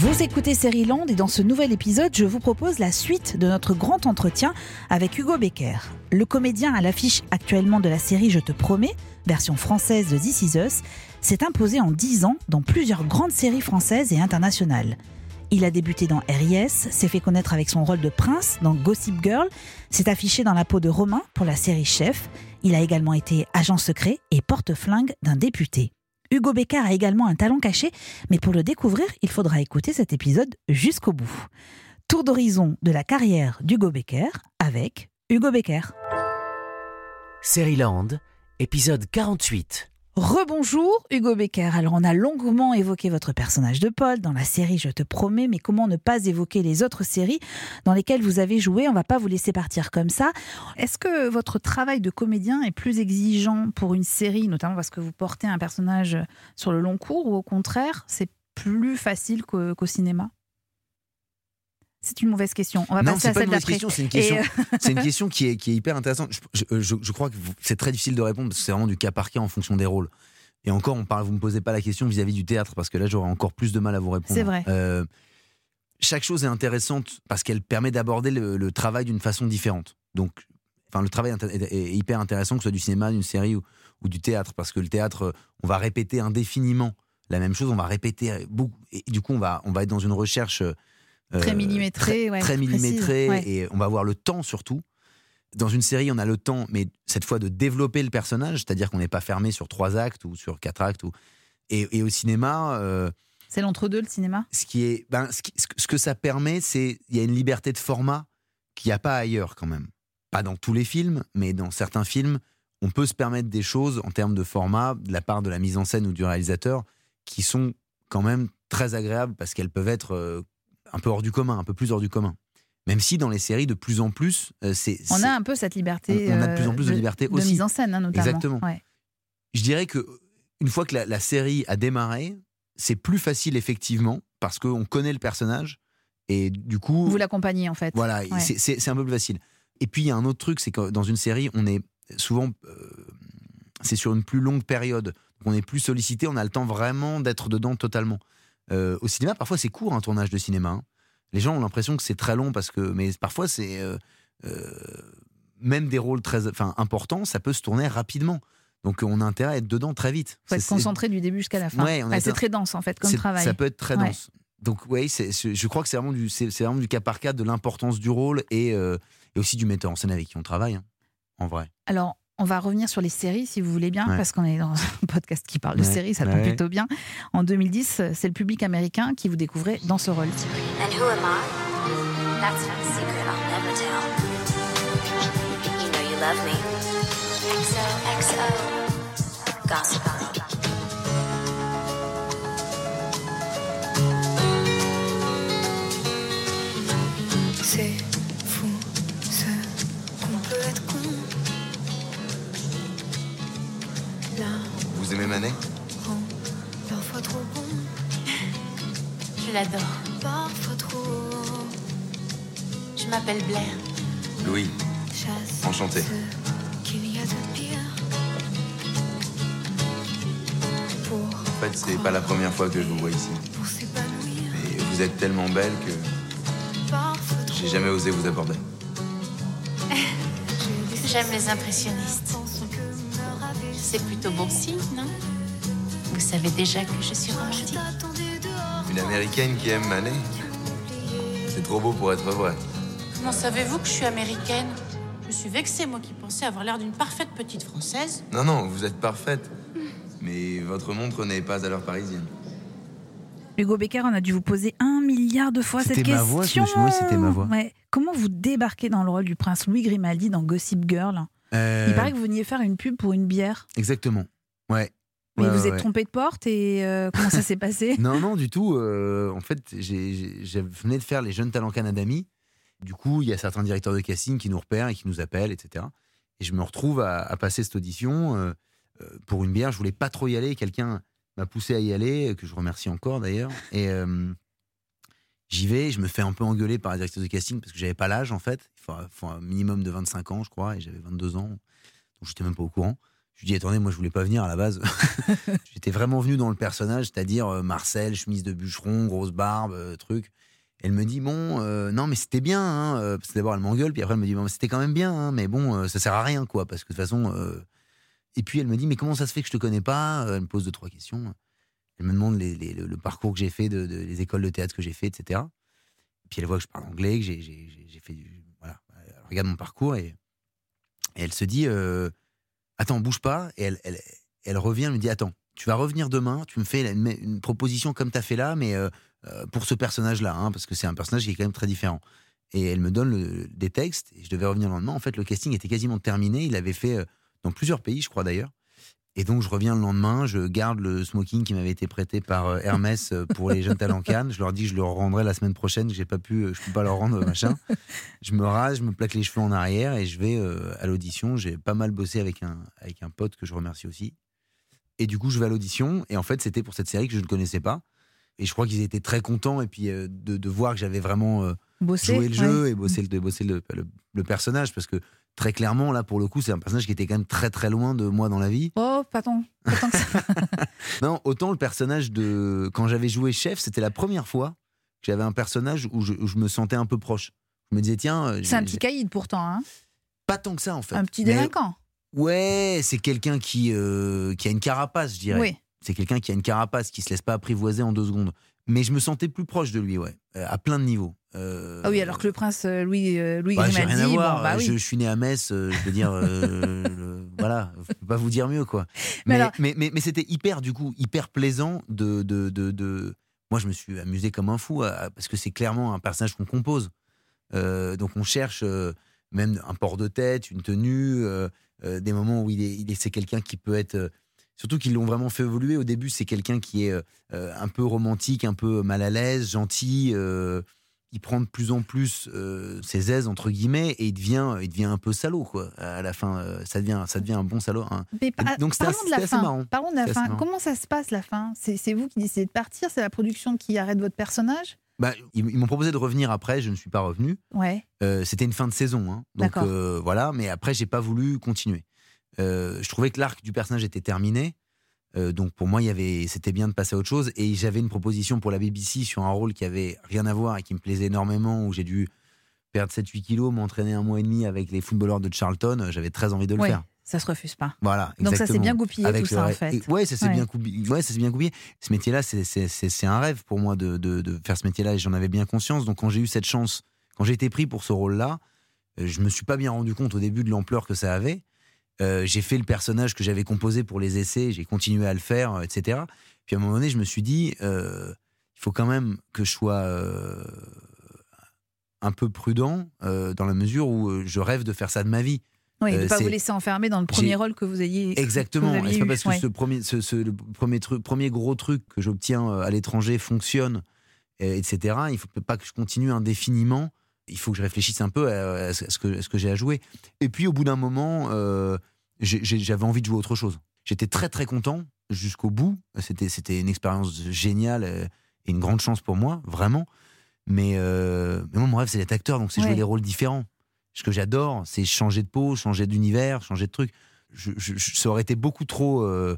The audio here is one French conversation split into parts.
Vous écoutez Land et dans ce nouvel épisode, je vous propose la suite de notre grand entretien avec Hugo Becker. Le comédien à l'affiche actuellement de la série Je te promets, version française de This Is Us, s'est imposé en 10 ans dans plusieurs grandes séries françaises et internationales. Il a débuté dans RIS, s'est fait connaître avec son rôle de prince dans Gossip Girl, s'est affiché dans la peau de Romain pour la série Chef. Il a également été agent secret et porte-flingue d'un député. Hugo Becker a également un talent caché, mais pour le découvrir, il faudra écouter cet épisode jusqu'au bout. Tour d'horizon de la carrière d'Hugo Becker avec Hugo Becker. Land, épisode 48. Rebonjour Hugo Becker. Alors on a longuement évoqué votre personnage de Paul dans la série Je te promets, mais comment ne pas évoquer les autres séries dans lesquelles vous avez joué? On va pas vous laisser partir comme ça. Est-ce que votre travail de comédien est plus exigeant pour une série, notamment parce que vous portez un personnage sur le long cours, ou au contraire, c'est plus facile qu'au cinéma? C'est une mauvaise question. On va non, passer à celle d'après. C'est une question, c'est une question qui, est, qui est hyper intéressante. Je, je, crois que c'est très difficile de répondre parce que c'est vraiment du cas par cas en fonction des rôles. Et encore, on parle, vous me posez pas la question vis-à-vis du théâtre parce que là, j'aurais encore plus de mal à vous répondre. C'est vrai. Euh, chaque chose est intéressante parce qu'elle permet d'aborder le, travail d'une façon différente. Donc, enfin, le travail est, hyper intéressant, que ce soit du cinéma, d'une série ou, ou, du théâtre, parce que le théâtre, on va répéter indéfiniment la même chose, on va répéter beaucoup, et du coup, on va, on va être dans une recherche euh, très millimétré, très, millimétré, et on va avoir le temps surtout. Dans une série, on a le temps, mais cette fois de développer le personnage, c'est-à-dire qu'on n'est pas fermé sur trois actes ou sur quatre actes. Ou... Et, au cinéma. Euh, c'est l'entre-deux, le cinéma? Ce, qui est, ben, ce, que ça permet, c'est il y a une liberté de format qu'il n'y a pas ailleurs quand même. Pas dans tous les films, mais dans certains films, on peut se permettre des choses en termes de format, de la part de la mise en scène ou du réalisateur, qui sont quand même très agréables parce qu'elles peuvent être euh, un peu hors du commun, un peu plus hors du commun. Même si dans les séries, de plus en plus, euh, c'est. On a un peu cette liberté. On, a de plus en plus de, liberté aussi. De mise en scène, hein, notamment. Exactement. Je dirais que une fois que la, série a démarré, c'est plus facile effectivement parce qu'on connaît le personnage et du coup. Vous l'accompagnez en fait. Voilà, c'est un peu plus facile. Et puis il y a un autre truc, c'est que dans une série, on est souvent. Euh, c'est sur une plus longue période. On est plus sollicité, on a le temps vraiment d'être dedans totalement. Euh, au cinéma, parfois c'est court un tournage de cinéma. Hein. Les gens ont l'impression que c'est très long parce que, mais parfois c'est euh, euh, même des rôles très, enfin importants, ça peut se tourner rapidement. Donc on a intérêt à être dedans très vite. Faut être concentré du début jusqu'à la fin. c'est très dense en fait comme travail. Ça peut être très dense. Donc oui, je crois que c'est vraiment du, c'est vraiment du cas par cas de l'importance du rôle et, et, aussi du metteur en scène avec qui on travaille, hein, en vrai. Alors on va revenir sur les séries, si vous voulez bien, parce qu'on est dans un podcast qui parle de séries, ça tombe plutôt bien. En 2010, c'est le public américain qui vous découvrait dans ce rôle. Parfois trop bon. Je l'adore. Parfois trop. Je m'appelle Blair. Louis. Enchanté. En fait, c'est pas la première fois que je vous vois ici. Mais vous êtes tellement belle que j'ai jamais osé vous aborder. J'aime les impressionnistes. C'est plutôt bon signe, non? Vous savez déjà que je suis romantique. Une américaine qui aime Manet C'est trop beau pour être vrai. Comment savez-vous que je suis américaine? Je suis vexée, moi qui pensais avoir l'air d'une parfaite petite française. Non, non, vous êtes parfaite. Mais votre montre n'est pas à l'heure parisienne. Hugo Becker, on a dû vous poser un milliard de fois cette question. Voix, c'était ma voix. Comment vous débarquez dans le rôle du prince Louis Grimaldi dans Gossip Girl? Euh, Il paraît que vous veniez faire une pub pour une bière. Exactement. Ouais. Mais vous êtes trompé de porte et euh, comment ça s'est passé Non, non, du tout. Euh, en fait, je venais de faire les Jeunes Talents Canadami. Du coup, il y a certains directeurs de casting qui nous repèrent et qui nous appellent, etc. Et je me retrouve à, passer cette audition pour une bière. Je voulais pas trop y aller. Quelqu'un m'a poussé à y aller, que je remercie encore d'ailleurs. Et J'y vais, je me fais un peu engueuler par la directrice de casting parce que j'avais pas l'âge en fait. Il faut, un minimum de 25 ans, je crois, et j'avais 22 ans. Donc j'étais même pas au courant. Je lui dis attendez, moi je voulais pas venir à la base. J'étais vraiment venu dans le personnage, c'est-à-dire euh, Marcel, chemise de bûcheron, grosse barbe, euh, truc. Elle me dit bon, euh, non mais c'était bien. Hein, parce que d'abord elle m'engueule, puis après elle me dit bon c'était quand même bien, hein, mais bon ça sert à rien quoi, parce que de toute façon. Et puis elle me dit mais comment ça se fait que je te connais pas? Elle me pose deux trois questions. Elle me demande le, parcours que j'ai fait, de, les écoles de théâtre que j'ai fait, etc. puis elle voit que je parle anglais, que j'ai fait du voilà. Elle regarde mon parcours et, elle se dit attends, bouge pas. Et elle, elle, elle revient, elle me dit, attends, tu vas revenir demain, tu me fais une, proposition comme tu as fait là, mais euh, euh, pour ce personnage-là, hein, parce que c'est un personnage qui est quand même très différent. Et elle me donne des textes, et je devais revenir le lendemain. En fait, le casting était quasiment terminé. Il avait fait euh, dans plusieurs pays, je crois d'ailleurs. Et donc, je reviens le lendemain, je garde le smoking qui m'avait été prêté par Hermès pour les jeunes talents Cannes. Je leur dis que je le rendrai la semaine prochaine, que j'ai pas pu, je peux pas leur rendre, machin. Je me rase, je me plaque les cheveux en arrière et je vais à l'audition. J'ai pas mal bossé avec un, avec un pote que je remercie aussi. Et du coup, je vais à l'audition. Et en fait, c'était pour cette série que je ne connaissais pas. Et je crois qu'ils étaient très contents et puis de, de, voir que j'avais vraiment joué le jeu et bossé, le, bossé le, le, personnage parce que très clairement, là, pour le coup, c'est un personnage qui était quand même très très loin de moi dans la vie. Oh, pas tant, pas tant que ça. non, autant le personnage de. Quand j'avais joué chef, c'était la première fois que j'avais un personnage où je, me sentais un peu proche. Je me disais, tiens. Euh, c'est un petit caïd pourtant, hein Pas tant que ça, en fait. Un petit délinquant. Ouais, c'est quelqu'un qui, euh, qui a une carapace, je dirais. Oui. C'est quelqu'un qui a une carapace, qui se laisse pas apprivoiser en deux secondes. Mais je me sentais plus proche de lui, ouais, euh, à plein de niveaux. Euh, ah oui, alors que le prince euh, Louis, Louis bah, Grimaldi, rien à voir. Bah je, suis né à Metz, je veux dire, voilà, je peux pas vous dire mieux, quoi. Mais, mais, mais, c'était hyper, du coup, hyper plaisant de, de, de, Moi, je me suis amusé comme un fou, parce que c'est clairement un personnage qu'on compose. donc on cherche même un port de tête, une tenue, des moments où il est, il est c'est quelqu'un qui peut être Surtout qu'ils l'ont vraiment fait évoluer. Au début, c'est quelqu'un qui est euh, un peu romantique, un peu mal à l'aise, gentil. Euh, il prend de plus en plus euh, ses aises entre guillemets et il devient, il devient un peu salaud quoi. À la fin, ça devient, ça devient un bon salaud. Hein. Donc c'était assez, marrant. Parlons de la fin. Comment ça se passe la fin? C'est vous qui décidez de partir? C'est la production qui arrête votre personnage? Bah, ils, m'ont proposé de revenir après, je ne suis pas revenu. Ouais. C'était une fin de saison, hein. donc voilà. Mais après, j'ai pas voulu continuer. Euh, je trouvais que l'arc du personnage était terminé. Euh, donc pour moi, il y avait, c'était bien de passer à autre chose. Et j'avais une proposition pour la BBC sur un rôle qui avait rien à voir et qui me plaisait énormément, où j'ai dû perdre 7-8 kilos, m'entraîner un mois et demi avec les footballeurs de Charlton. J'avais très envie de le faire. Ça se refuse pas. Voilà. Donc ça s'est bien goupillé tout ça en fait. ouais, ça s'est bien goupillé. Ouais, ça s'est bien goupillé. Ce métier-là, c'est un rêve pour moi de, de, de faire ce métier-là et j'en avais bien conscience. Donc quand j'ai eu cette chance, quand j'ai été pris pour ce rôle-là, euh, je me suis pas bien rendu compte au début de l'ampleur que ça avait. Euh, j'ai fait le personnage que j'avais composé pour les essais, j'ai continué à le faire, euh, etc. Puis à un moment donné, je me suis dit, euh, il faut quand même que je sois un peu prudent dans la mesure où je rêve de faire ça de ma vie. Oui, de ne pas vous laisser enfermer dans le premier rôle que vous ayez. Exactement. C'est pas parce que ce premier, ce, le premier, truc, premier gros truc que j'obtiens à l'étranger fonctionne, etc. Il ne faut pas que je continue indéfiniment il faut que je réfléchisse un peu à, ce que, ce que j'ai à jouer. Et puis au bout d'un moment, euh, j'avais envie de jouer autre chose. J'étais très très content jusqu'au bout. C'était c'était une expérience géniale et une grande chance pour moi, vraiment. Mais, euh, mais moi, mon rêve, c'est d'être acteur, donc c'est jouer des rôles différents. Ce que j'adore, c'est changer de peau, changer d'univers, changer de truc. Je, ça aurait été beaucoup trop euh,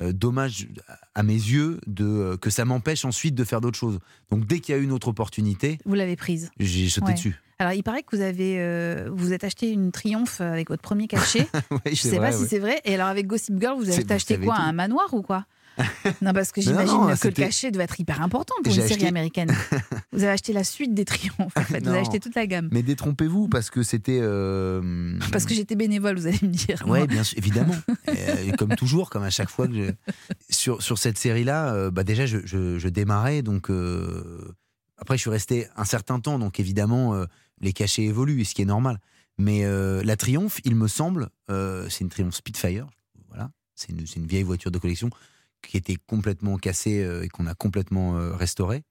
dommage à mes yeux de, euh, que ça m'empêche ensuite de faire d'autres choses. Donc dès qu'il y a une autre opportunité, vous l'avez prise. J'ai sauté dessus. Alors il paraît que vous avez euh, vous êtes acheté une Triomphe avec votre premier cachet. je ne sais pas si c'est vrai. Et alors avec Gossip Girl, vous avez acheté quoi Un manoir ou quoi? non, parce que j'imagine que le cachet doit être hyper important pour une série américaine. vous avez acheté la suite des triomphes, en fait. Vous avez acheté toute la gamme. Mais détrompez-vous, parce que c'était. Euh, parce que j'étais bénévole, vous allez me dire. Oui, bien sûr, évidemment. Euh, comme toujours, comme à chaque fois que je... sur, sur cette série-là, euh, bah déjà, je, je, démarrais. Donc, après, je suis resté un certain temps. Donc, évidemment, les cachets évoluent, ce qui est normal. Mais la Triomphe, il me semble, c'est une Triomphe Spitfire. Voilà. C'est une, une, vieille voiture de collection qui était complètement cassé euh, et qu'on a complètement euh, restauré.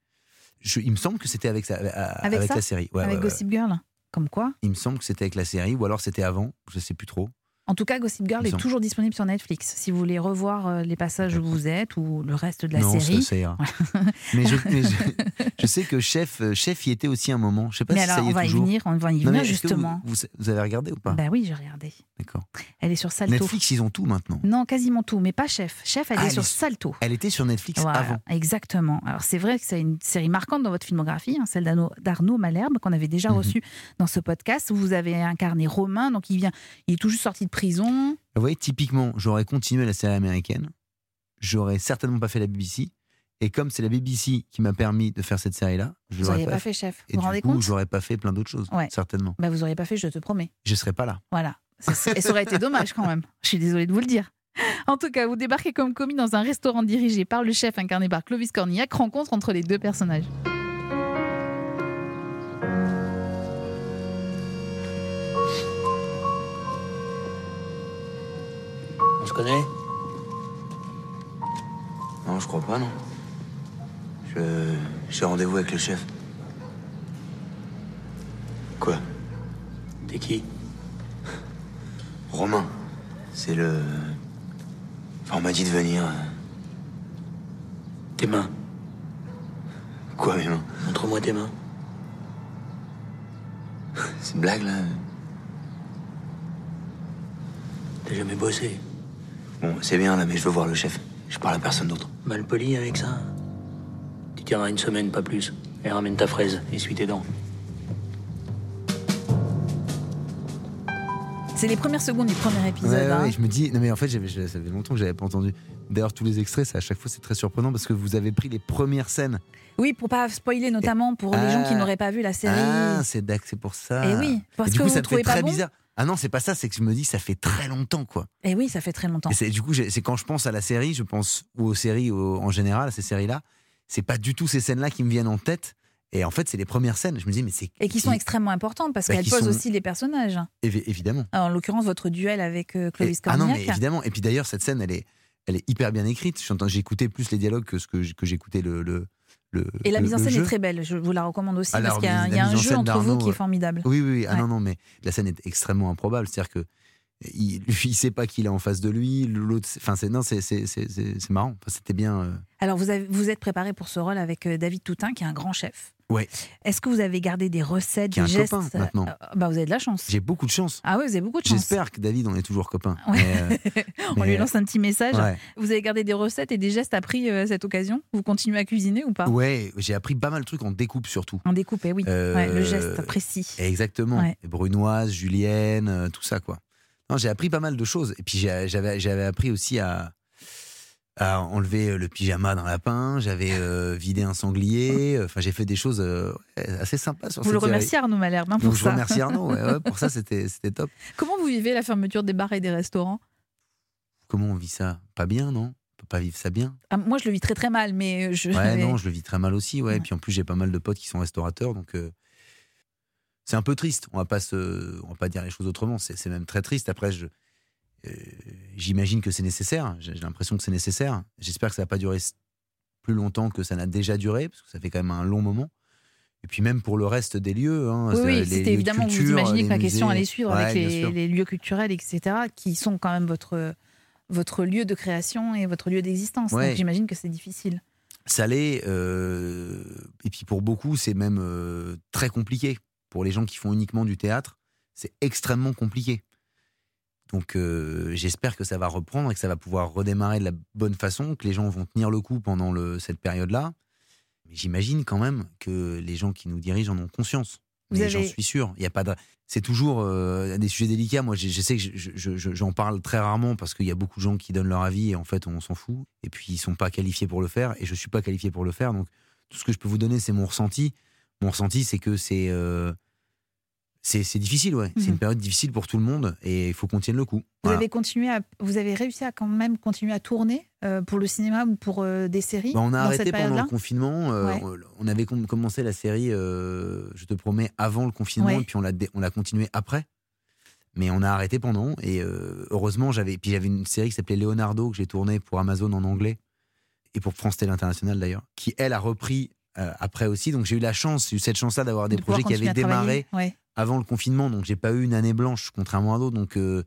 il me semble que c'était avec, avec, la série. avec Gossip Girl Comme quoi? Il me semble que c'était avec la série, ou alors c'était avant, je sais plus trop. En tout cas, Gossip Girl est toujours disponible sur Netflix. Si vous voulez revoir euh, les passages où vous êtes ou le reste de la non, série. ça, ira. mais je, mais je- je sais que Chef, euh, Chef y était aussi un moment. Je sais pas Mais si alors, ça y on est va y venir, on va y venir justement. Vous, avez regardé ou pas? Ben oui, j'ai regardé. D'accord. Elle est sur Salto. Netflix, ils ont tout maintenant. Non, quasiment tout, mais pas Chef. Chef, elle Ah, est elle sur est- Salto. Elle était sur Netflix Voilà, avant. exactement. Alors c'est vrai que c'est une série marquante dans votre filmographie, hein, celle d'Arnaud- Malherbe qu'on avait déjà Mhm. reçu dans ce podcast. Où vous avez incarné Romain, donc il vient, il est tout juste sorti de prison. Vous voyez, typiquement, j'aurais continué la série américaine. J'aurais certainement pas fait la BBC. Et comme c'est la BBC qui m'a permis de faire cette série-là, je Vous l'aurais pas, pas fait. fait Chef. Et Vous vous du rendez coup, j'aurais pas fait plein d'autres choses, Ouais. certainement. bah, Vous n'auriez pas fait, je te promets. Je serais pas là. Voilà. Ça, et ça aurait été dommage quand même. Je suis désolée de vous le dire. En tout cas, vous débarquez comme commis dans un restaurant dirigé par le chef incarné par Clovis Cornillac, rencontre entre les deux personnages. Se connaît Non, je crois pas, non. Je. J'ai rendez-vous avec le chef. Quoi? T'es qui? Romain. C'est le. Enfin, on m'a dit de venir. Tes mains. Quoi, mes mains? Montre-moi tes mains. C'est une blague, là? T'as jamais bossé? Bon, c'est bien, là, mais je veux voir le chef. Je parle à personne d'autre. Mal poli avec ça Tu tiendras une semaine, pas plus. Et ramène ta fraise, essuie tes dents. C'est les premières secondes du premier épisode. Ouais, ouais, hein. je me dis, non mais en fait, j'avais- ça fait longtemps que j'avais pas entendu. D'ailleurs, tous les extraits, ça, à chaque fois, c'est très surprenant parce que vous avez pris les premières scènes. Oui, pour pas spoiler, notamment pour les gens qui Ah. n'auraient pas vu la série. Ah, c'est c'est pour ça. Et oui, parce Et que coup, vous fait trouvez pas très bon bizarre. Ah non, c'est pas ça, c'est que je me dis, ça fait très longtemps, quoi. Et oui, ça fait très longtemps. Et du coup, c'est quand je pense à la série, je pense, ou aux séries en général, à ces séries-là, c'est pas du tout ces scènes-là qui me viennent en tête. Et en fait, c'est les premières scènes. Je me dis, mais c'est. Et qui sont extrêmement importantes parce Bah, qu'elles posent sont- aussi les personnages. Évi- Évidemment. En l'occurrence, votre duel avec euh, Clovis Et- ah non, mais Cornillac. évidemment. Et puis d'ailleurs, cette scène, elle est, elle est hyper bien écrite. J'ai écouté plus les dialogues que ce que j'écoutais le, le, le. Et la qu'il en scène jeu. est très belle. Je vous la recommande aussi Alors, parce qu'il y a, y mise un jeu entre vous qui est formidable. Oui, oui, oui. Ah Ouais. non, non, mais la scène est extrêmement improbable. C'est-à-dire que il, lui, il sait pas qu'il est en face de lui. L'autre, c'est- enfin, c'est non, c'est marrant. Enfin, C'était bien. euh, Alors, vous, avez, vous êtes préparé pour ce rôle avec euh, David Toutin, qui est un grand chef. Ouais. Est-ce que vous avez gardé des recettes, Qui est des un gestes? copain, maintenant. Euh, bah, Vous avez de la chance. J'ai beaucoup de chance. Ah oui, vous avez beaucoup de chance. J'espère que David, on est toujours copains. Ouais. Mais, euh, On mais, lui lance un petit message. ouais. Vous avez gardé des recettes et des gestes appris à cette occasion? Vous continuez à cuisiner ou pas? Ouais, j'ai appris pas mal de trucs en découpe surtout. En découpé, oui. Euh, Ouais, le geste précis. Exactement. Brunoise, Julienne, tout ça quoi. Non, j'ai appris pas mal de choses. Et puis j'avais j'avais appris aussi à, à enlever le pyjama d'un lapin. J'avais euh, vidé un sanglier. Enfin, j'ai fait des choses euh, assez sympas sur Vous le cette remerciez Arnaud Malherbe hein, Donc pour je ça. remercie Arnaud. ouais, ouais, pour ça, c'était c'était top. Comment vous vivez la fermeture des bars et des restaurants? Comment on vit ça? Pas bien, non? On peut pas vivre ça bien. Ah, Moi, je le vis très très mal, mais je. Ouais, non, je le vis très mal aussi. Ouais. Ouais. Et puis en plus, j'ai pas mal de potes qui sont restaurateurs, donc euh, c'est un peu triste. On va pas se, on va pas dire les choses autrement. C'est même très triste. Après, je, euh, j'imagine que c'est nécessaire. J'ai l'impression que c'est nécessaire. J'espère que ça va pas durer plus longtemps que ça n'a déjà duré, parce que ça fait quand même un long moment. Et puis même pour le reste des lieux. Hein, Oui, oui, les c'était évidemment, vous imaginez que la question allait suivre Ouais, avec les, lieux culturels, etc., qui sont quand même votre, votre lieu de création et votre lieu d'existence. Ouais. Donc j'imagine que c'est difficile. Ça l'est. euh, et puis pour beaucoup, c'est même euh, très compliqué. Pour les gens qui font uniquement du théâtre, c'est extrêmement compliqué. Donc euh, j'espère que ça va reprendre et que ça va pouvoir redémarrer de la bonne façon, que les gens vont tenir le coup pendant le, cette période-là. Mais j'imagine quand même que les gens qui nous dirigent en ont conscience. Mais j'en avez- suis sûr. Il y a pas de... C'est toujours euh, des sujets délicats. Moi, je, je sais que je- je- je- j'en parle très rarement parce qu'il y a beaucoup de gens qui donnent leur avis et en fait, on s'en fout. Et puis, ils sont pas qualifiés pour le faire et je suis pas qualifié pour le faire. Donc, tout ce que je peux vous donner, c'est mon ressenti. Mon ressenti, c'est que c'est euh, c'est c'est difficile, ouais. C'est Mhm. une période difficile pour tout le monde et il faut qu'on tienne le coup. Vous avez continué à, vous avez réussi à quand même continuer à tourner euh, pour le cinéma ou pour euh, des séries Bah, on a dans arrêté cette pendant le confinement. Ouais. on- avait com- commencé la série, je te promets, avant le confinement, Ouais. et puis on l'a on l'a continué après. Mais on a arrêté pendant, et heureusement, j'avais puis j'avais une série qui s'appelait Leonardo que j'ai tournée pour Amazon en anglais et pour France Télé International d'ailleurs, qui elle a repris euh, après aussi. Donc j'ai eu la chance, eu cette chance-là d'avoir des De projets qui avaient démarré Ouais. avant le confinement, donc j'ai pas eu une année blanche contrairement à d'autres. Donc euh,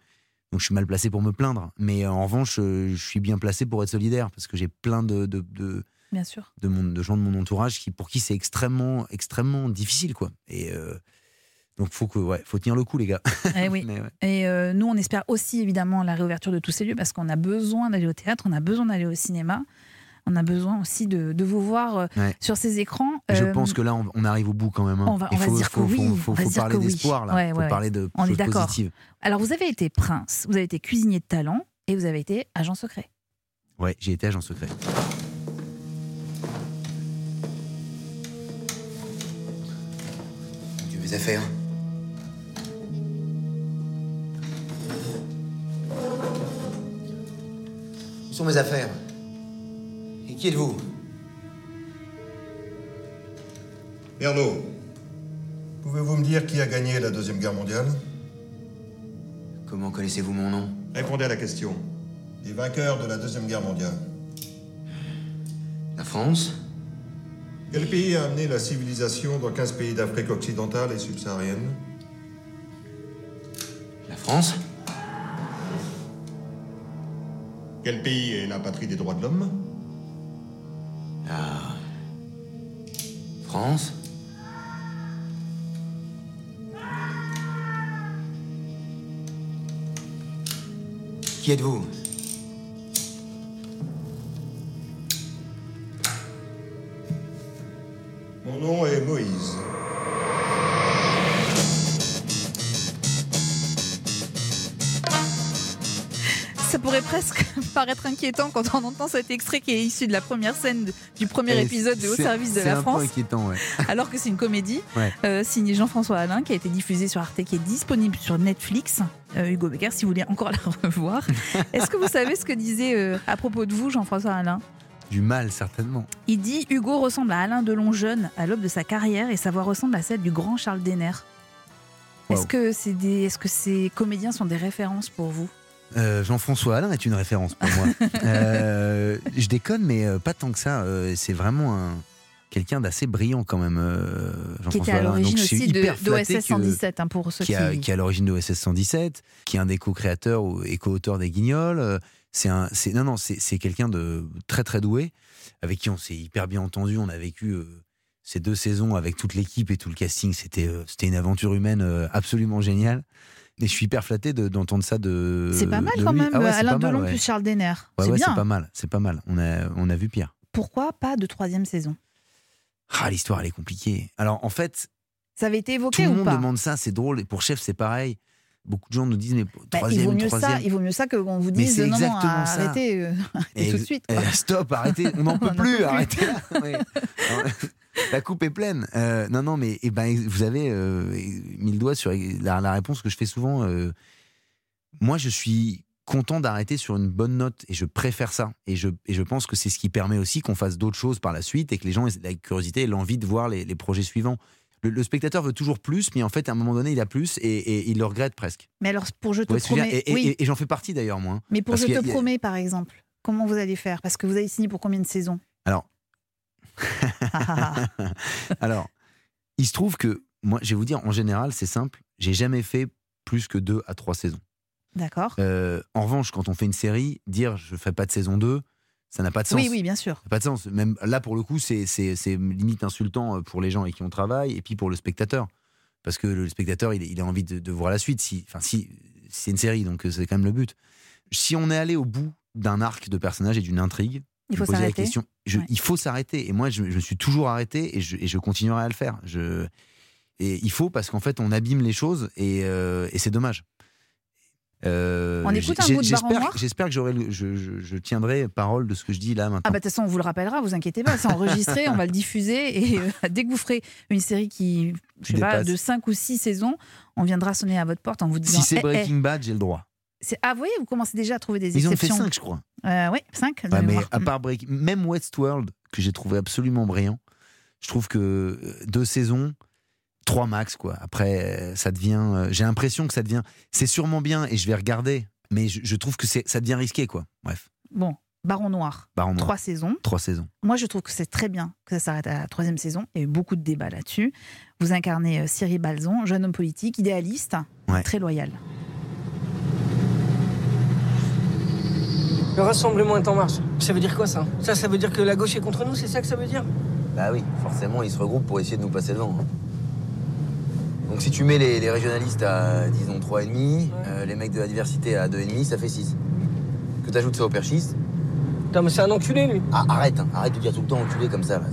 Donc je suis mal placé pour me plaindre. Mais en revanche, je suis bien placé pour être solidaire parce que j'ai plein de, de, de, Bien sûr. de, mon- de gens de mon entourage qui, pour qui c'est extrêmement, extrêmement difficile. Quoi. Et euh, donc faut, que, ouais, faut tenir le coup, les gars. Eh oui. Mais ouais. Et euh, nous, on espère aussi évidemment la réouverture de tous ces lieux parce qu'on a besoin d'aller au théâtre, on a besoin d'aller au cinéma, on a besoin aussi de, de vous voir euh, Ouais. sur ces écrans. Je Euh, pense que là, on, on arrive au bout quand même. hein. on va- on Il va faut, se dire faut, que oui, faut- on faut- va faut se dire parler oui. d'espoir, là. Ouais, faut ouais, parler de On est choses positives. Alors, vous avez été prince, vous avez été cuisinier de talent et vous avez été agent secret. Ouais, j'ai été agent secret. Tu veux affaires? Où sont mes affaires? Et qui êtes-vous? Ernaud, pouvez-vous me dire qui a gagné la Deuxième Guerre mondiale? Comment connaissez-vous mon nom? Répondez à la question. Les vainqueurs de la Deuxième Guerre mondiale. La France? Quel pays a amené la civilisation dans 15 pays d'Afrique occidentale et subsaharienne? La France? Quel pays est la patrie des droits de l'homme? Qui êtes-vous? Paraître inquiétant quand on entend cet extrait qui est issu de la première scène de- du premier Et épisode de Au c'est- service de la un France, inquiétant, ouais. alors que c'est une comédie Ouais. euh, signée Jean-François Alain qui a été diffusée sur Arte, qui est disponible sur Netflix. Euh, Hugo Becker, si vous voulez encore la revoir. Est-ce que vous savez ce que disait euh, à propos de vous Jean-François Alain? Du mal, certainement. Il dit Hugo ressemble à Alain Delon jeune à l'aube de sa carrière et sa voix ressemble à celle du grand Charles Denner. Est-ce que, c'est des, est-ce que ces comédiens sont des références pour vous? Euh, Jean-François Alain est une référence pour moi. Euh, je déconne, mais euh, pas tant que ça. C'est vraiment un quelqu'un d'assez brillant quand même. Qui était à l'origine aussi d'OSS que- 117 hein, pour ceux qui. qui, a- qui est à l'origine de OSS 117, qui est un des co-créateurs ou- et co-auteurs des Guignols. C'est un, non non, c'est c'est quelqu'un de très très doué, avec qui on s'est hyper bien entendu. On a vécu euh, ces deux saisons avec toute l'équipe et tout le casting. C'était euh, c'était une aventure humaine euh, absolument géniale. Et je suis hyper flatté de- d'entendre ça de. C'est pas mal quand lui. même, Ah ouais, Alain Delon ouais. plus Charles Denner. Ouais, c'est ouais, c'est pas mal, c'est pas mal. On a, on a vu pire. Pourquoi pas de troisième saison? Ah, l'histoire, elle est compliquée. Alors, en fait, Ça avait été tout évoqué le ou monde pas? demande ça, c'est drôle. Et pour Chef, c'est pareil. Beaucoup de gens nous disent, mais Bah, il, troisième, vaut mieux troisième. ça, il vaut mieux ça que qu'on vous Mais dise c'est non, non, exactement ça. arrêtez, euh, arrêtez Et- tout de suite. eh, quoi. stop, arrêtez, on n'en peut plus, peut plus. arrêtez La coupe est pleine. Euh, non, non, mais eh ben, vous avez euh, mis le doigt sur la, la réponse que je fais souvent. euh, moi, je suis content d'arrêter sur une bonne note et je préfère ça. Et je, et je pense que c'est ce qui permet aussi qu'on fasse d'autres choses par la suite et que les gens aient la curiosité et l'envie de voir les, les projets suivants. Le, le spectateur veut toujours plus, mais en fait, à un moment donné, il a plus et, et il le regrette presque. Mais alors, pour Je te promets. Et, oui, j'en fais partie d'ailleurs, moi. hein. mais pour parce Je a- te a- promets, par exemple, comment vous allez faire? Parce que vous avez signé pour combien de saisons? Alors, il se trouve que, moi, je vais vous dire, en général, c'est simple, j'ai jamais fait plus que deux à trois saisons. D'accord. Euh, en revanche, quand on fait une série, dire je fais pas de saison 2, ça n'a pas de sens. Oui, oui, bien sûr. Ça n'a pas de sens. Même là, pour le coup, c'est c'est- c'est limite insultant euh, pour les gens avec qui on travaille et puis pour le spectateur. Parce que le spectateur, il, il a envie de, de voir la suite. Si, enfin, si, c'est une série, donc euh, c'est quand même le but. Si on est allé au bout d'un arc de personnage et d'une intrigue, Il faut la s'arrêter. question. Je- Ouais. Il faut s'arrêter. Et moi, je, me suis toujours arrêté et je, et je continuerai à le faire. Je, et il faut parce qu'en fait, on abîme les choses et, euh, et c'est dommage. Euh, On écoute un bout de j'espère- que j'aurai je, je- je tiendrai parole de ce que je dis là maintenant. Ah bah de toute façon, on vous le rappellera, vous inquiétez pas, c'est enregistré, on va le diffuser et euh, dès que vous ferez une série qui, je sais pas, de 5 ou 6 saisons, on viendra sonner à votre porte en vous disant si c'est Eh, eh, Breaking Bad, j'ai le droit. C'est- Ah, vous voyez, vous commencez déjà à trouver des Ils ont fait exceptions. 5, je crois. Euh, oui, 5 Ouais, mais à part Breaking, même Westworld, que j'ai trouvé absolument brillant, je trouve que euh, deux saisons, trois max, quoi. Après, euh, ça devient. J'ai l'impression que ça devient. C'est sûrement bien et je vais regarder, mais je, je trouve que c'est- ça devient risqué, quoi. Bref, Bon, Baron Noir, Baron Noir. trois saisons. Trois saisons. Moi, je trouve que c'est très bien que ça s'arrête à la troisième saison. Il y a eu beaucoup de débats là-dessus. Vous incarnez Cyril Balzon, jeune homme politique, idéaliste, Ouais. très loyal. Le rassemblement est en marche. Ça veut dire quoi ça? Ça, ça veut dire que la gauche est contre nous, c'est ça que ça veut dire? Bah oui, forcément, ils se regroupent pour essayer de nous passer devant. hein. Donc si tu mets les, les régionalistes à, disons, 3,5, euh, les mecs de la diversité à 2,5, ça fait 6. Que t'ajoutes ça au perchiste? Putain, mais c'est un enculé, lui. Ah, arrête, hein, arrête de dire tout le temps enculé comme ça, là.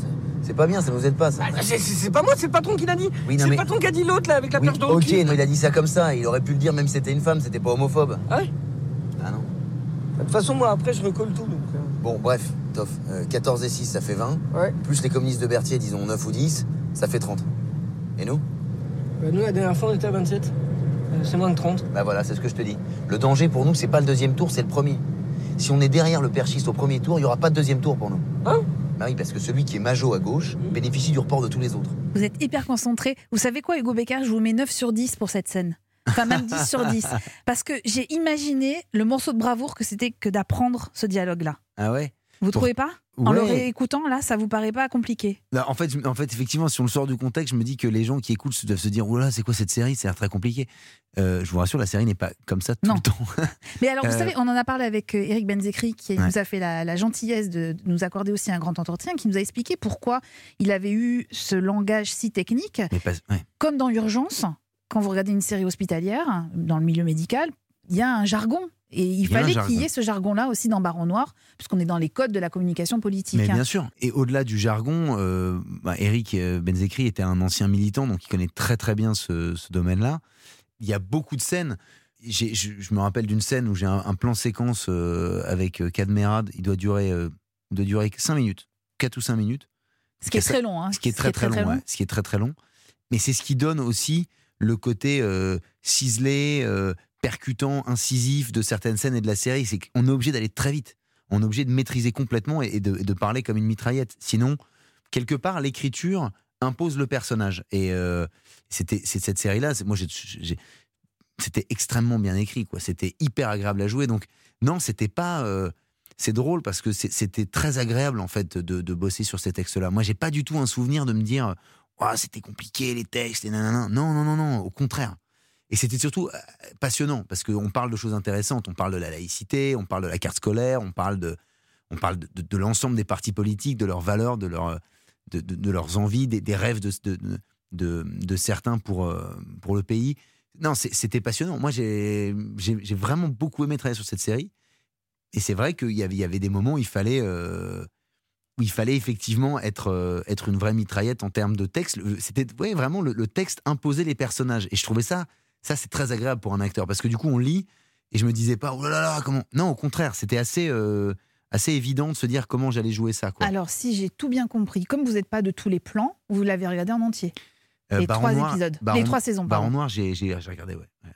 C'est- pas bien, ça nous aide pas, ça. Ah, c'est- pas moi, c'est le patron qui l'a dit. Oui, c'est le patron qui a dit l'autre, là, avec la Oui, perche dans le ok, cul. non, il a dit ça comme ça. Il aurait pu le dire même si c'était une femme, c'était pas homophobe. Ah ouais? Toute façon, moi, après, je recolle tout. Donc, euh, Bon, bref, Toff, euh, 14 et 6, ça fait 20. Ouais. Plus les communistes de Berthier, disons 9 ou 10, ça fait 30. Et nous? Bah, nous, la dernière fois, on était à 27. Euh, c'est moins de 30. Bah voilà, c'est ce que je te dis. Le danger pour nous, c'est pas le deuxième tour, c'est le premier. Si on est derrière le perchiste au premier tour, il y aura pas de deuxième tour pour nous. Hein? Bah oui, parce que celui qui est majo à gauche bénéficie du report de tous les autres. Vous êtes hyper concentré. Vous savez quoi, Hugo Becker? Je vous mets 9 sur 10 pour cette scène. Enfin, même 10 sur 10. Parce que j'ai imaginé le morceau de bravoure que c'était que d'apprendre ce dialogue-là. Ah ouais? Vous Pour- trouvez pas? En le réécoutant, là, ça vous paraît pas compliqué? Bah, en, fait, en fait, effectivement, si on le sort du contexte, je me dis que les gens qui écoutent doivent se dire Oh là, c'est quoi cette série? Ça a l'air très compliqué. Euh, je vous rassure, la série n'est pas comme ça tout Non. le temps. Mais alors, vous Euh, savez, on en a parlé avec euh, Eric Benzekri, qui Ouais. nous a fait la, la gentillesse de nous accorder aussi un grand entretien, qui nous a expliqué pourquoi il avait eu ce langage si technique. Pas- ouais. Comme dans Urgence, quand vous regardez une série hospitalière, dans le milieu médical, il y a un jargon. Et il, fallait qu'il y ait ce jargon-là aussi dans Baron Noir, puisqu'on est dans les codes de la communication politique. Mais bien sûr. Et au-delà du jargon, euh, bah, Eric euh, Benzekri était un ancien militant, donc il connaît très très bien ce, ce domaine-là. Il y a beaucoup de scènes. Je, je me rappelle d'une scène où j'ai un, un plan séquence euh, avec euh, Cadmerade. Il doit durer, euh, doit durer 5 minutes, 4 ou 5 minutes. Ce qui est très long. hein. Ce qui est très très, long. Ce qui est très très long. Mais c'est ce qui donne aussi le côté euh, ciselé, euh, percutant, incisif de certaines scènes et de la série. C'est qu'on est obligé d'aller très vite. On est obligé de maîtriser complètement et, de, parler comme une mitraillette. Sinon, quelque part, l'écriture impose le personnage. Et euh, c'était c'est cette série-là. Moi, c'était extrêmement bien écrit. quoi. C'était hyper agréable à jouer. Donc, non, c'était pas. c'est drôle parce que c'était très agréable en fait de, de bosser sur ces textes-là. Moi, j'ai pas du tout un souvenir de me dire, Ouah, c'était compliqué les textes et nanana. Non, non, non, non, au contraire. Et c'était surtout euh, passionnant parce qu'on parle de choses intéressantes. On parle de la laïcité, on parle de la carte scolaire, on parle de, on parle de, l'ensemble des partis politiques, de leurs valeurs, de, leur, de, de- leurs envies, des, rêves de, certains pour, euh, pour le pays. Non, c'était passionnant. Moi, j'ai vraiment beaucoup aimé travailler sur cette série. Et c'est vrai qu'il y avait des moments où il fallait, euh, où il fallait effectivement être, euh, être une vraie mitraillette en termes de texte. C'était ouais, vraiment le, le texte imposait les personnages. Et je trouvais ça, ça c'est très agréable pour un acteur parce que du coup on lit et je me disais pas oh là là comment? Non, au contraire, c'était assez, euh, assez évident de se dire comment j'allais jouer ça. Quoi. Alors, si j'ai tout bien compris, comme vous n'êtes pas de tous les plans, vous l'avez regardé en entier. Euh, les Baron trois Noir- épisodes. Baron- les trois saisons, Baron. Noir, j'ai regardé, ouais. Ouais.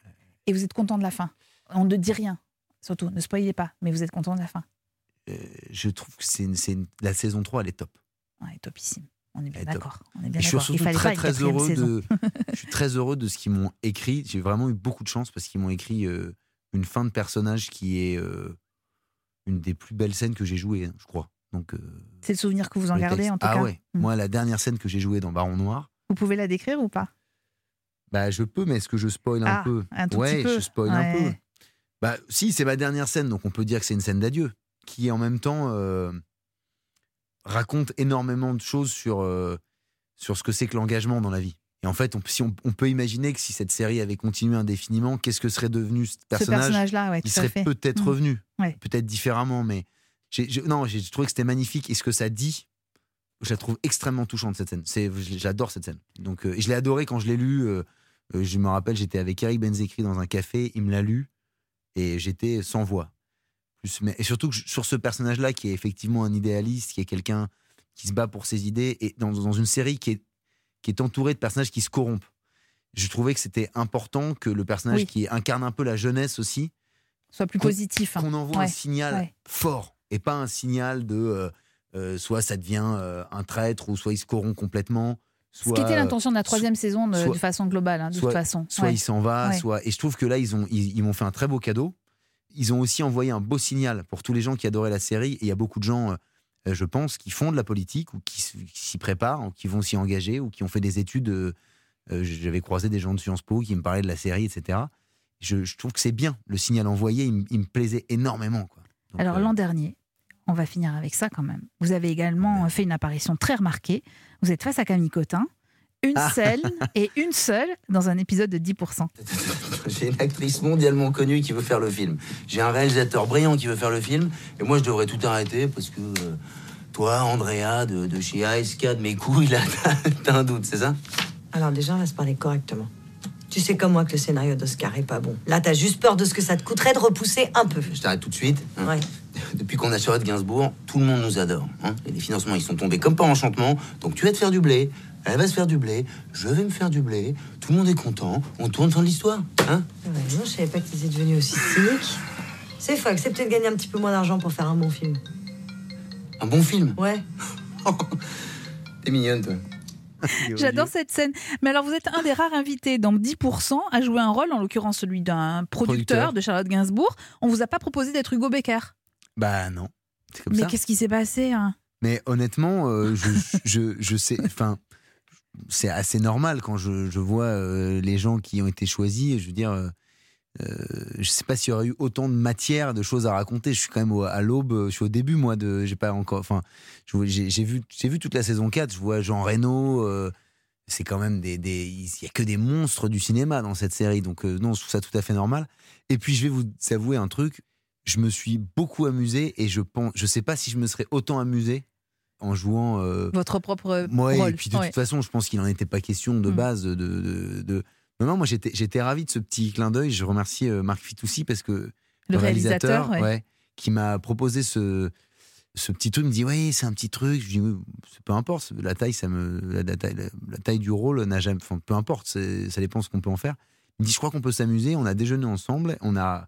Et vous êtes content de la fin? On ne dit rien, surtout. Ne spoilez pas, mais vous êtes content de la fin. Euh, je trouve que c'est une- c'est une- la saison 3, elle est top. Ouais, topissime. Elle est top. d'accord. On est bien Et je suis d'accord. Surtout très heureux de. je suis très heureux de ce qu'ils m'ont écrit. J'ai vraiment eu beaucoup de chance parce qu'ils m'ont écrit euh, une fin de personnage qui est euh, une des plus belles scènes que j'ai jouées, hein, je crois. Donc. C'est le souvenir que vous en gardez, en tout ah cas. ouais. Mm. Moi, la dernière scène que j'ai jouée dans Baron Noir, Vous pouvez la décrire ou pas? Bah je peux, mais est-ce que je spoil un Ah, peu? un tout Ouais, petit peu. je spoil un peu. Bah si, c'est ma dernière scène, donc on peut dire que c'est une scène d'adieu, qui en même temps euh, raconte énormément de choses sur, euh, sur ce que c'est que l'engagement dans la vie. Et en fait, on, si on, on peut imaginer que si cette série avait continué indéfiniment, qu'est-ce que serait devenu ce Ce personnage, personnage-là, ouais, Il serait peut-être Mm. revenu, Ouais. peut-être différemment, mais non, j'ai trouvé que c'était magnifique. Et ce que ça dit, je la trouve extrêmement touchante cette scène. J'adore cette scène. Donc, euh, et je l'ai adoré quand je l'ai lu. euh, je me rappelle, j'étais avec Eric Benzekri dans un café, il me l'a lu et j'étais sans voix. Plus, mais, et surtout que je- sur ce personnage-là, qui est effectivement un idéaliste, qui est quelqu'un qui se bat pour ses idées, et dans, dans une série qui est, qui est entourée de personnages qui se corrompent. Je trouvais que c'était important que le personnage Oui. qui incarne un peu la jeunesse aussi, Soit plus positif. hein. qu'on envoie un signal ouais. fort et pas un signal de euh, euh, soit ça devient euh, un traître ou soit il se corrompt complètement. Ce Soit, qui était l'intention de la troisième saison de, soit- de façon globale, hein, de soit- toute façon. soit Ouais. il s'en va, soit. Et je trouve que là, ils ont, ils, ils m'ont fait un très beau cadeau. Ils ont aussi envoyé un beau signal pour tous les gens qui adoraient la série. Et il y a beaucoup de gens, euh, je pense, qui font de la politique ou qui, s'y préparent, ou qui vont s'y engager ou qui ont fait des études. euh, euh, J'avais croisé des gens de Sciences Po qui me parlaient de la série, etc. Je, je trouve que c'est bien. Le signal envoyé, il, me- il me plaisait énormément. Quoi. Donc, Alors euh, l'an dernier, on va finir avec ça quand même. Vous avez également fait une apparition très remarquée. Vous êtes face à Camille Cotin, une Ah. scène et une seule dans un épisode de 10%. J'ai une actrice mondialement connue qui veut faire le film. J'ai un réalisateur brillant qui veut faire le film. Et moi, je devrais tout arrêter parce que euh, toi, Andrea, de, de chez ASK, de mes couilles, là, t'as- t'as un doute, c'est ça? Alors déjà, on va se parler correctement. Tu sais comme moi que le scénario d'Oscar est pas bon. Là, t'as juste peur de ce que ça te coûterait de repousser un peu. Je t'arrête tout de suite. hein. Ouais. Depuis qu'on a Charlotte Gainsbourg, tout le monde nous adore. hein. Et les financements, ils sont tombés comme par enchantement. Donc tu vas te faire du blé, elle va se faire du blé, je vais me faire du blé, tout le monde est content, on tourne fin de l'histoire. Hein Ouais, non, je savais pas qu'ils étaient devenus aussi cyniques. C'est faut accepter de gagner un petit peu moins d'argent pour faire un bon film. un bon film. Ouais. T'es mignonne, toi. J'adore cette scène. Mais alors, vous êtes un des rares invités dans 10% à jouer un rôle, en l'occurrence celui d'un producteur, Producteur. de Charlotte Gainsbourg. On vous a pas proposé d'être Hugo Becker. Bah non. C'est comme Mais qu'est-ce qui s'est passé hein? Mais honnêtement, euh, je, je, je sais. Enfin, c'est assez normal quand je, vois euh, les gens qui ont été choisis. Je veux dire, euh, euh, je sais pas s'il y aurait eu autant de matière, de choses à raconter. Je suis quand même au- à l'aube. Je suis au début, moi. De, j'ai pas encore. Enfin, j'ai vu, vu toute la saison 4. Je vois Jean Reno. euh, c'est quand même des, il y a que des monstres du cinéma dans cette série. Donc non, je trouve ça tout à fait normal. Et puis je vais vous avouer un truc. Je me suis beaucoup amusé et je pense, je sais pas si je me serais autant amusé en jouant. euh, Votre propre Ouais, rôle. et puis de Ouais. toute façon, je pense qu'il n'en était pas question de Mm. base. De, de, de- Non, non, moi j'étais, ravi de ce petit clin d'œil. Je remercie euh, Marc Fitoussi parce que le réalisateur, ouais. ouais, qui m'a proposé ce, ce petit truc, me dit oui, c'est un petit truc. Je dis peu importe, la taille, ça me, la, la taille, la- la taille du rôle n'a jamais, enfin, peu importe, c'est- ça dépend ce qu'on peut en faire. Il me dit je crois qu'on peut s'amuser. On a déjeuné ensemble, on a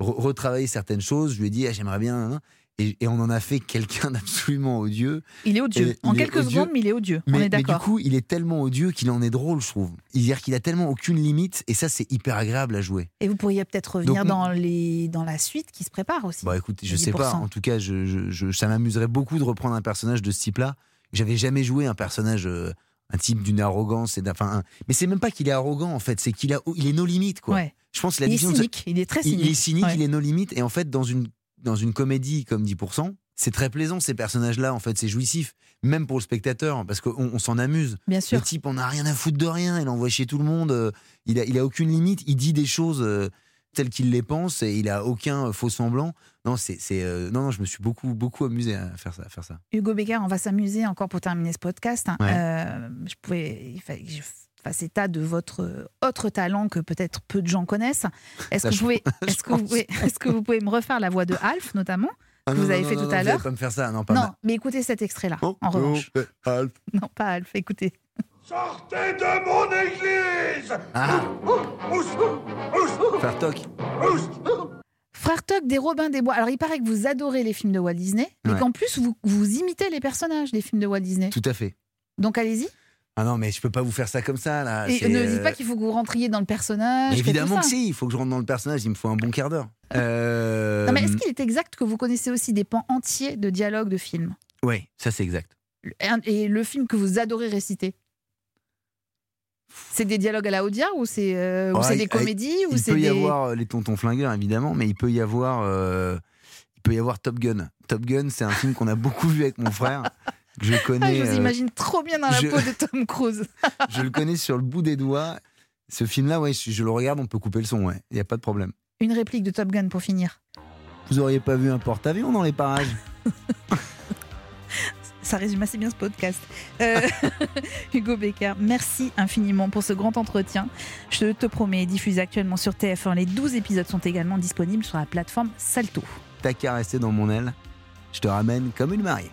re- retravaillé certaines choses. Je lui ai dit ah, j'aimerais bien, hein, hein. Et, et on en a fait quelqu'un d'absolument odieux. Il est odieux. Et En quelques odieux. secondes, mais il est odieux. Mais, On est mais du d'accord. coup, il est tellement odieux qu'il en est drôle, je trouve. C'est-à-dire qu'il a tellement aucune limite, et ça, c'est hyper agréable à jouer. Et vous pourriez peut-être revenir Donc, dans, les... dans la suite qui se prépare aussi. Bah écoute, je Le sais pas. 10%. En tout cas, je, je- je- ça m'amuserait beaucoup de reprendre un personnage de ce type-là. J'avais jamais joué un personnage, euh, un type d'une arrogance. Et d'un- enfin, Mais c'est même pas qu'il est arrogant, en fait. C'est qu'il a, il est nos limites, quoi. Ouais. Je pense que la Il est cynique. Il est très cynique. il est cynique, Ouais. il est nos limites. Et en fait, dans une, dans une comédie comme 10%, c'est très plaisant, ces personnages-là. En fait, c'est jouissif. Même pour le spectateur, parce qu'on on s'en amuse. Bien sûr. Le type, on n'a rien à foutre de rien. Il envoie chez tout le monde. euh, Il a, il a aucune limite. Il dit des choses euh, telles qu'il les pense et il a aucun euh, faux semblant. Non, c'est, c'est, euh, non, non, je me suis beaucoup, beaucoup amusé à faire ça, à faire ça. Hugo Becker, on va s'amuser encore pour terminer ce podcast. hein. Ouais. Je pouvais, il fallait que je fasse état de votre euh, autre talent que peut-être peu de gens connaissent. Est-ce que, vous pouvez, est-ce, que vous pouvez, est-ce que vous pouvez me refaire la voix de Alf, notamment Ah, Vous non, avez non, fait non, tout non, à vous l'heure? pas me faire ça, non, pas Non, mal. mais écoutez cet extrait-là, Oh, en revanche. oh, euh, Alf. Non, pas Alf, écoutez. Sortez de mon église Ah, faire toc. Frère Tuck des Robins des Bois. Alors, il paraît que vous adorez les films de Walt Disney, mais qu'en plus, vous, vous imitez les personnages des films de Walt Disney. Tout à fait. Donc, allez-y. Ah non, mais je peux pas vous faire ça comme ça, là. Et ne euh, dites pas qu'il faut que vous rentriez dans le personnage. évidemment que si, il faut que je rentre dans le personnage, il me faut un bon quart d'heure. Euh, Non, mais est-ce qu'il est exact que vous connaissez aussi des pans entiers de dialogues de films? Ouais, ça c'est exact. Et le film que vous adorez réciter? C'est des dialogues à la Audiard ou c'est euh, ou Ouais, c'est des il- comédies ou Il c'est peut y des... avoir euh, les tontons flingueurs, évidemment, mais il peut y avoir, euh, il peut y avoir Top Gun. Top Gun, c'est un film qu'on a beaucoup vu avec mon frère. Je Ah, connais, je vous euh, imagine trop bien dans la je- peau de Tom Cruise. je le connais sur le bout des doigts. Ce film-là, ouais, je, je le regarde, on peut couper le son, ouais, il y a pas de problème. Une réplique de Top Gun pour finir. Vous auriez pas vu un porte-avions dans les parages? Ça résume assez bien ce podcast. Euh, Hugo Becker, merci infiniment pour ce grand entretien. Je te promets, diffusé actuellement sur TF1. Les 12 épisodes sont également disponibles sur la plateforme Salto. T'as qu'à rester dans mon aile. Je te ramène comme une mariée.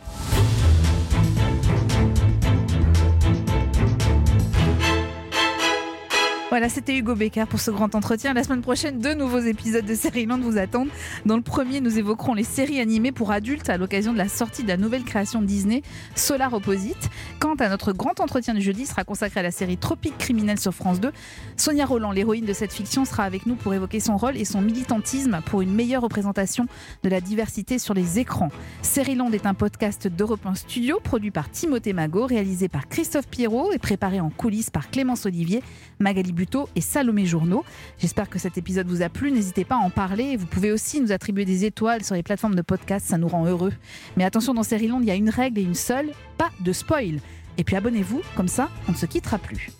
Voilà, c'était Hugo Becker pour ce grand entretien. La semaine prochaine, deux nouveaux épisodes de Série Land vous attendent. Dans le premier, nous évoquerons les séries animées pour adultes à l'occasion de la sortie de la nouvelle création Disney, Solar Opposite. Quant à notre grand entretien du jeudi, sera consacré à la série Tropique criminelle sur France 2. Sonia Roland, l'héroïne de cette fiction, sera avec nous pour évoquer son rôle et son militantisme pour une meilleure représentation de la diversité sur les écrans. Série Land est un podcast d'Europe 1 Studio, produit par Timothée Magot, réalisé par Christophe Pierrot et préparé en coulisses par Clémence Olivier, Magali Butin et Salomé Journaux. J'espère que cet épisode vous a plu. N'hésitez pas à en parler. Vous pouvez aussi nous attribuer des étoiles sur les plateformes de podcast. Ça nous rend heureux. Mais attention, dans Land, il y a une règle et une seule pas de spoil. Et puis abonnez-vous, comme ça, on ne se quittera plus.